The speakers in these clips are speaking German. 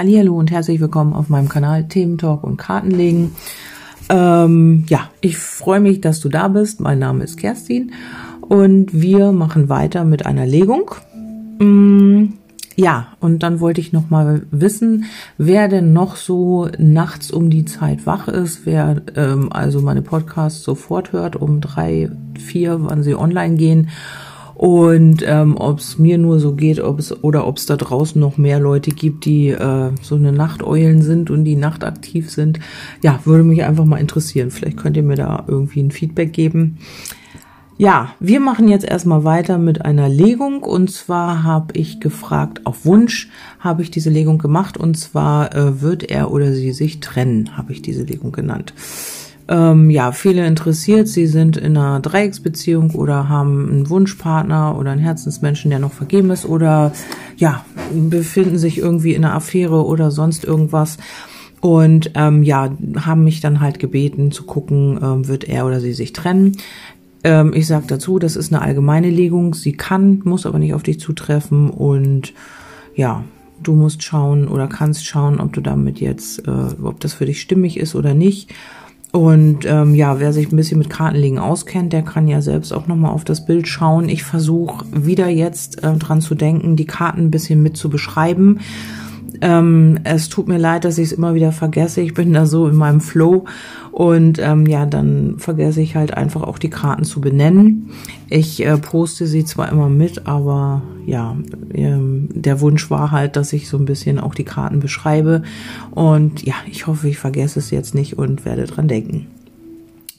Hallo und herzlich willkommen auf meinem Kanal Themen Talk und Kartenlegen. Ähm, ja, ich freue mich, dass du da bist. Mein Name ist Kerstin und wir machen weiter mit einer Legung. Mm, ja, und dann wollte ich noch mal wissen, wer denn noch so nachts um die Zeit wach ist, wer ähm, also meine Podcasts sofort hört um drei, vier, wann sie online gehen und ähm, ob es mir nur so geht, ob es oder ob es da draußen noch mehr Leute gibt, die äh, so eine Nachteulen sind und die nachtaktiv sind. Ja, würde mich einfach mal interessieren. Vielleicht könnt ihr mir da irgendwie ein Feedback geben. Ja, wir machen jetzt erstmal weiter mit einer Legung und zwar habe ich gefragt, auf Wunsch habe ich diese Legung gemacht und zwar äh, wird er oder sie sich trennen, habe ich diese Legung genannt ähm, ja, viele interessiert. Sie sind in einer Dreiecksbeziehung oder haben einen Wunschpartner oder einen Herzensmenschen, der noch vergeben ist oder ja, befinden sich irgendwie in einer Affäre oder sonst irgendwas. Und ähm, ja, haben mich dann halt gebeten zu gucken, ähm, wird er oder sie sich trennen. Ähm, ich sage dazu, das ist eine allgemeine Legung. Sie kann, muss aber nicht auf dich zutreffen. Und ja, du musst schauen oder kannst schauen, ob du damit jetzt, äh, ob das für dich stimmig ist oder nicht. Und ähm, ja, wer sich ein bisschen mit Kartenlegen auskennt, der kann ja selbst auch nochmal auf das Bild schauen. Ich versuche wieder jetzt äh, dran zu denken, die Karten ein bisschen mit zu beschreiben. Ähm, es tut mir leid, dass ich es immer wieder vergesse. Ich bin da so in meinem Flow und ähm, ja, dann vergesse ich halt einfach auch die Karten zu benennen. Ich äh, poste sie zwar immer mit, aber ja, ähm, der Wunsch war halt, dass ich so ein bisschen auch die Karten beschreibe. Und ja, ich hoffe, ich vergesse es jetzt nicht und werde dran denken.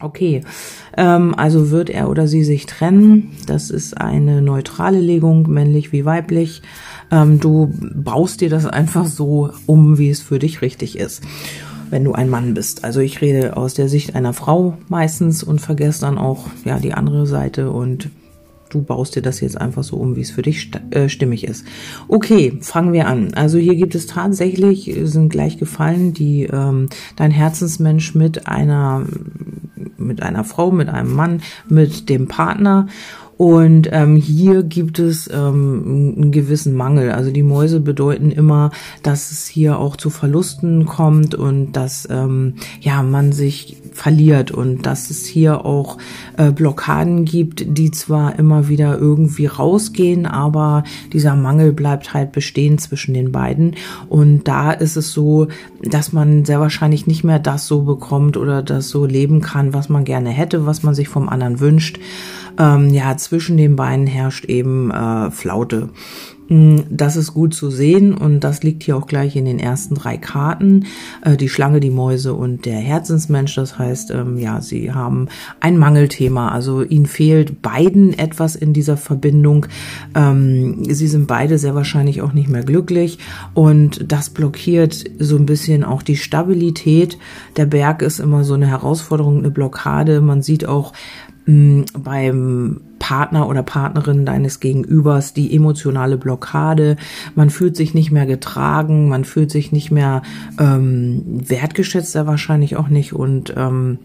Okay, ähm, also wird er oder sie sich trennen. Das ist eine neutrale Legung, männlich wie weiblich. Ähm, du baust dir das einfach so um, wie es für dich richtig ist, wenn du ein Mann bist. Also ich rede aus der Sicht einer Frau meistens und vergesse dann auch ja die andere Seite und du baust dir das jetzt einfach so um, wie es für dich äh, stimmig ist. Okay, fangen wir an. Also hier gibt es tatsächlich, sind gleich gefallen, die ähm, dein Herzensmensch mit einer mit einer Frau, mit einem Mann, mit dem Partner und ähm, hier gibt es ähm, einen gewissen Mangel. Also die Mäuse bedeuten immer, dass es hier auch zu Verlusten kommt und dass ähm, ja man sich verliert und dass es hier auch äh, Blockaden gibt, die zwar immer wieder irgendwie rausgehen, aber dieser Mangel bleibt halt bestehen zwischen den beiden. Und da ist es so, dass man sehr wahrscheinlich nicht mehr das so bekommt oder das so leben kann, was man gerne hätte, was man sich vom anderen wünscht ähm, ja, zwischen den Beinen herrscht eben äh, Flaute. Mm, das ist gut zu sehen und das liegt hier auch gleich in den ersten drei Karten. Äh, die Schlange, die Mäuse und der Herzensmensch. Das heißt, ähm, ja, sie haben ein Mangelthema. Also ihnen fehlt beiden etwas in dieser Verbindung. Ähm, sie sind beide sehr wahrscheinlich auch nicht mehr glücklich und das blockiert so ein bisschen auch die Stabilität. Der Berg ist immer so eine Herausforderung, eine Blockade. Man sieht auch, beim Partner oder Partnerin deines Gegenübers die emotionale Blockade. Man fühlt sich nicht mehr getragen, man fühlt sich nicht mehr ähm, wertgeschätzt, sehr wahrscheinlich auch nicht und ähm,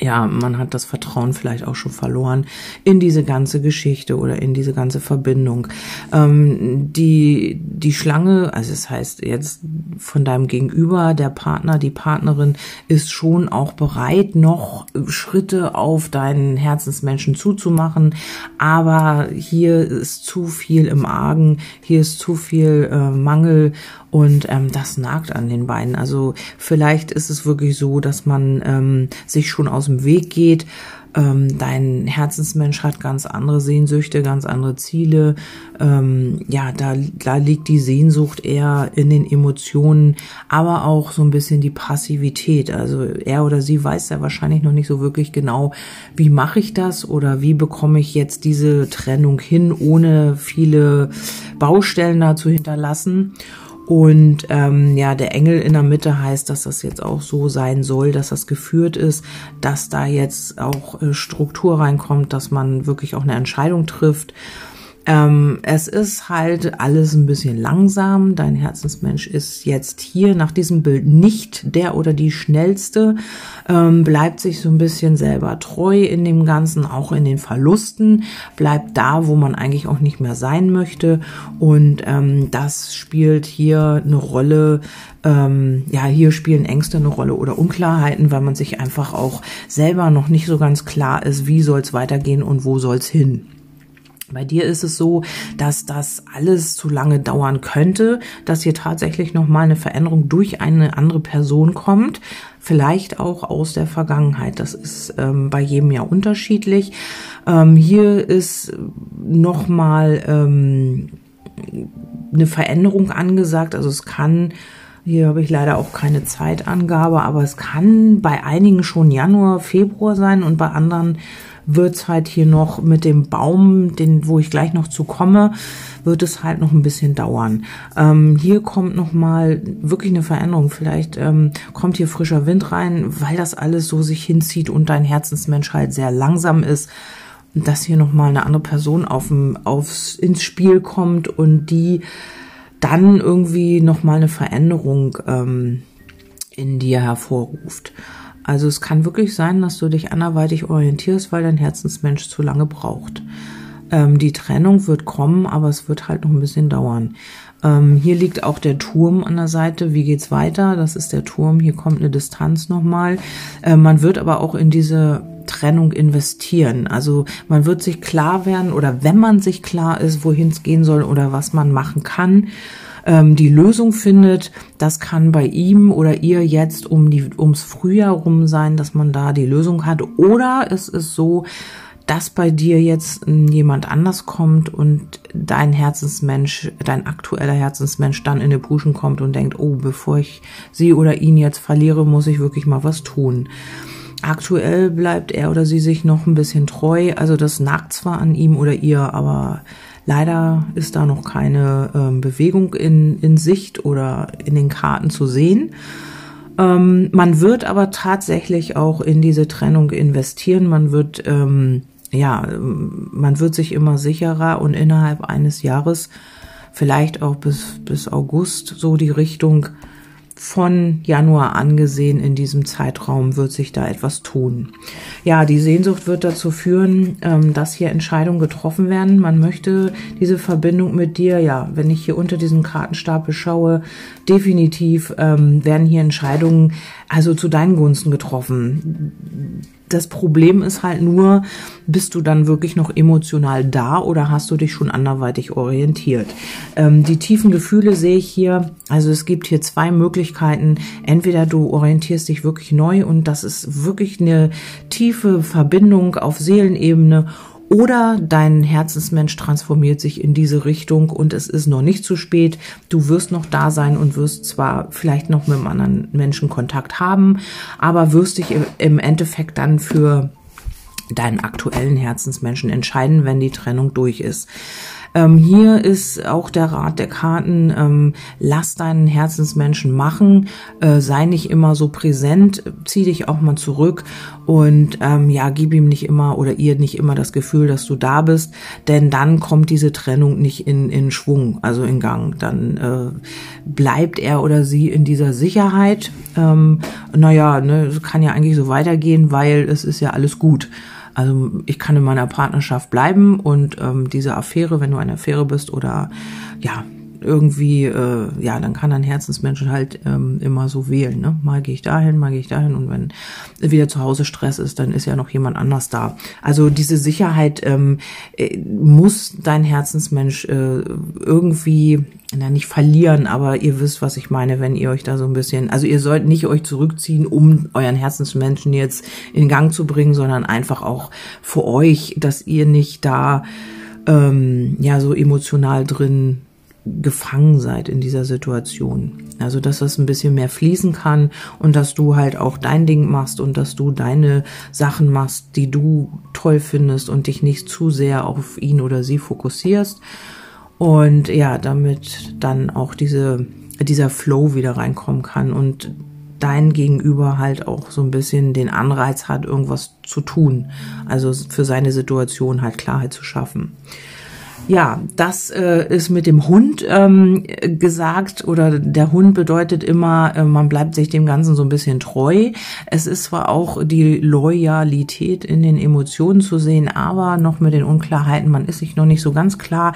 ja, man hat das Vertrauen vielleicht auch schon verloren in diese ganze Geschichte oder in diese ganze Verbindung. Ähm, die, die Schlange, also es das heißt jetzt von deinem Gegenüber, der Partner, die Partnerin ist schon auch bereit, noch Schritte auf deinen Herzensmenschen zuzumachen. Aber hier ist zu viel im Argen, hier ist zu viel äh, Mangel und ähm, das nagt an den Beinen. Also vielleicht ist es wirklich so, dass man ähm, sich schon aus dem Weg geht. Ähm, dein Herzensmensch hat ganz andere Sehnsüchte, ganz andere Ziele. Ähm, ja, da, da liegt die Sehnsucht eher in den Emotionen, aber auch so ein bisschen die Passivität. Also er oder sie weiß ja wahrscheinlich noch nicht so wirklich genau, wie mache ich das oder wie bekomme ich jetzt diese Trennung hin, ohne viele Baustellen da zu hinterlassen. Und ähm, ja, der Engel in der Mitte heißt, dass das jetzt auch so sein soll, dass das geführt ist, dass da jetzt auch äh, Struktur reinkommt, dass man wirklich auch eine Entscheidung trifft. Ähm, es ist halt alles ein bisschen langsam. Dein Herzensmensch ist jetzt hier nach diesem Bild nicht der oder die schnellste, ähm, bleibt sich so ein bisschen selber treu in dem Ganzen, auch in den Verlusten, bleibt da, wo man eigentlich auch nicht mehr sein möchte. Und ähm, das spielt hier eine Rolle. Ähm, ja, hier spielen Ängste eine Rolle oder Unklarheiten, weil man sich einfach auch selber noch nicht so ganz klar ist, wie soll es weitergehen und wo soll es hin. Bei dir ist es so, dass das alles zu lange dauern könnte, dass hier tatsächlich nochmal eine Veränderung durch eine andere Person kommt, vielleicht auch aus der Vergangenheit. Das ist ähm, bei jedem ja unterschiedlich. Ähm, hier ist nochmal ähm, eine Veränderung angesagt. Also es kann hier habe ich leider auch keine Zeitangabe, aber es kann bei einigen schon Januar, Februar sein und bei anderen wird's halt hier noch mit dem Baum, den, wo ich gleich noch zu komme, wird es halt noch ein bisschen dauern. Ähm, hier kommt noch mal wirklich eine Veränderung. Vielleicht ähm, kommt hier frischer Wind rein, weil das alles so sich hinzieht und dein Herzensmensch halt sehr langsam ist dass hier noch mal eine andere Person auf, aufs, ins Spiel kommt und die dann irgendwie noch mal eine Veränderung ähm, in dir hervorruft. Also es kann wirklich sein, dass du dich anderweitig orientierst, weil dein Herzensmensch zu lange braucht. Ähm, die Trennung wird kommen, aber es wird halt noch ein bisschen dauern. Ähm, hier liegt auch der Turm an der Seite. Wie geht's weiter? Das ist der Turm. Hier kommt eine Distanz nochmal. Äh, man wird aber auch in diese Trennung investieren. Also man wird sich klar werden oder wenn man sich klar ist, wohin es gehen soll oder was man machen kann, ähm, die Lösung findet. Das kann bei ihm oder ihr jetzt um die, ums Frühjahr rum sein, dass man da die Lösung hat. Oder es ist so, dass bei dir jetzt jemand anders kommt und dein Herzensmensch, dein aktueller Herzensmensch dann in die Puschen kommt und denkt, oh, bevor ich sie oder ihn jetzt verliere, muss ich wirklich mal was tun. Aktuell bleibt er oder sie sich noch ein bisschen treu, also das nagt zwar an ihm oder ihr, aber Leider ist da noch keine ähm, Bewegung in, in Sicht oder in den Karten zu sehen. Ähm, man wird aber tatsächlich auch in diese Trennung investieren. Man wird, ähm, ja, man wird sich immer sicherer und innerhalb eines Jahres, vielleicht auch bis, bis August, so die Richtung von Januar angesehen in diesem Zeitraum wird sich da etwas tun. Ja, die Sehnsucht wird dazu führen, ähm, dass hier Entscheidungen getroffen werden. Man möchte diese Verbindung mit dir, ja, wenn ich hier unter diesem Kartenstapel schaue, definitiv ähm, werden hier Entscheidungen also zu deinen Gunsten getroffen das Problem ist halt nur, bist du dann wirklich noch emotional da oder hast du dich schon anderweitig orientiert? Ähm, die tiefen Gefühle sehe ich hier. Also es gibt hier zwei Möglichkeiten. Entweder du orientierst dich wirklich neu und das ist wirklich eine tiefe Verbindung auf Seelenebene oder dein Herzensmensch transformiert sich in diese Richtung und es ist noch nicht zu spät. Du wirst noch da sein und wirst zwar vielleicht noch mit einem anderen Menschen Kontakt haben, aber wirst dich im Endeffekt dann für deinen aktuellen Herzensmenschen entscheiden, wenn die Trennung durch ist. Ähm, hier ist auch der Rat der Karten, ähm, lass deinen Herzensmenschen machen, äh, sei nicht immer so präsent, zieh dich auch mal zurück und ähm, ja, gib ihm nicht immer oder ihr nicht immer das Gefühl, dass du da bist, denn dann kommt diese Trennung nicht in, in Schwung, also in Gang. Dann äh, bleibt er oder sie in dieser Sicherheit. Ähm, naja, ne, kann ja eigentlich so weitergehen, weil es ist ja alles gut. Also ich kann in meiner Partnerschaft bleiben und ähm, diese Affäre, wenn du eine Affäre bist oder ja, irgendwie, äh, ja, dann kann ein Herzensmensch halt ähm, immer so wählen. Ne? Mal gehe ich dahin, mal gehe ich dahin und wenn wieder zu Hause Stress ist, dann ist ja noch jemand anders da. Also diese Sicherheit ähm, äh, muss dein Herzensmensch äh, irgendwie, na nicht verlieren, aber ihr wisst, was ich meine, wenn ihr euch da so ein bisschen, also ihr sollt nicht euch zurückziehen, um euren Herzensmenschen jetzt in Gang zu bringen, sondern einfach auch für euch, dass ihr nicht da ähm, ja so emotional drin gefangen seid in dieser Situation. Also, dass das ein bisschen mehr fließen kann und dass du halt auch dein Ding machst und dass du deine Sachen machst, die du toll findest und dich nicht zu sehr auf ihn oder sie fokussierst. Und ja, damit dann auch diese, dieser Flow wieder reinkommen kann und dein Gegenüber halt auch so ein bisschen den Anreiz hat, irgendwas zu tun. Also für seine Situation halt Klarheit zu schaffen. Ja, das äh, ist mit dem Hund ähm, gesagt oder der Hund bedeutet immer, äh, man bleibt sich dem Ganzen so ein bisschen treu. Es ist zwar auch die Loyalität in den Emotionen zu sehen, aber noch mit den Unklarheiten, man ist sich noch nicht so ganz klar,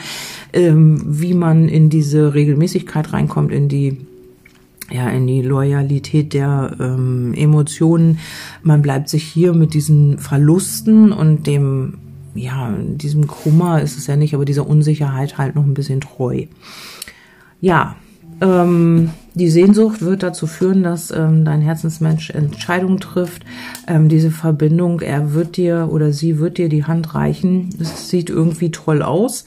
ähm, wie man in diese Regelmäßigkeit reinkommt, in die ja, in die Loyalität der ähm, Emotionen. Man bleibt sich hier mit diesen Verlusten und dem ja, diesem Kummer ist es ja nicht, aber dieser Unsicherheit halt noch ein bisschen treu. Ja, ähm, die Sehnsucht wird dazu führen, dass ähm, dein Herzensmensch Entscheidungen trifft. Ähm, diese Verbindung, er wird dir oder sie wird dir die Hand reichen. Es sieht irgendwie toll aus.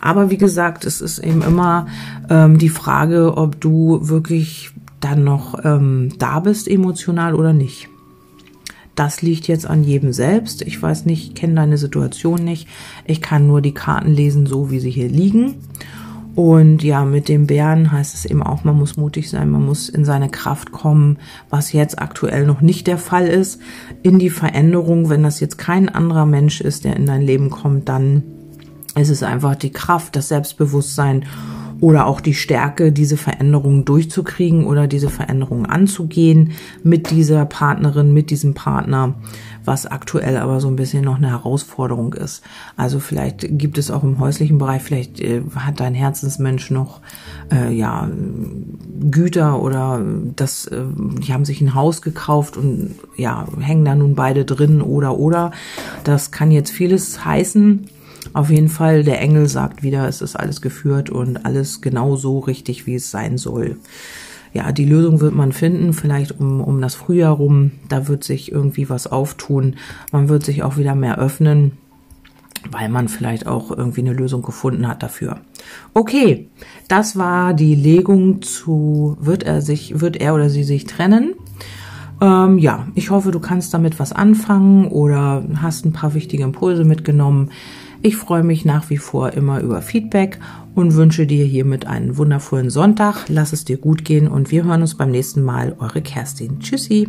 Aber wie gesagt, es ist eben immer ähm, die Frage, ob du wirklich dann noch ähm, da bist emotional oder nicht. Das liegt jetzt an jedem selbst. Ich weiß nicht, kenne deine Situation nicht. Ich kann nur die Karten lesen, so wie sie hier liegen. Und ja, mit dem Bären heißt es eben auch, man muss mutig sein, man muss in seine Kraft kommen, was jetzt aktuell noch nicht der Fall ist. In die Veränderung, wenn das jetzt kein anderer Mensch ist, der in dein Leben kommt, dann ist es einfach die Kraft, das Selbstbewusstsein oder auch die Stärke, diese Veränderungen durchzukriegen oder diese Veränderungen anzugehen mit dieser Partnerin, mit diesem Partner, was aktuell aber so ein bisschen noch eine Herausforderung ist. Also vielleicht gibt es auch im häuslichen Bereich, vielleicht äh, hat dein Herzensmensch noch äh, ja Güter oder das, äh, die haben sich ein Haus gekauft und ja hängen da nun beide drin oder oder. Das kann jetzt vieles heißen. Auf jeden Fall, der Engel sagt wieder, es ist alles geführt und alles genau so richtig, wie es sein soll. Ja, die Lösung wird man finden, vielleicht um, um das Frühjahr rum. Da wird sich irgendwie was auftun. Man wird sich auch wieder mehr öffnen, weil man vielleicht auch irgendwie eine Lösung gefunden hat dafür. Okay, das war die Legung zu, wird er sich, wird er oder sie sich trennen? Ähm, ja, ich hoffe, du kannst damit was anfangen oder hast ein paar wichtige Impulse mitgenommen. Ich freue mich nach wie vor immer über Feedback und wünsche dir hiermit einen wundervollen Sonntag. Lass es dir gut gehen und wir hören uns beim nächsten Mal. Eure Kerstin. Tschüssi.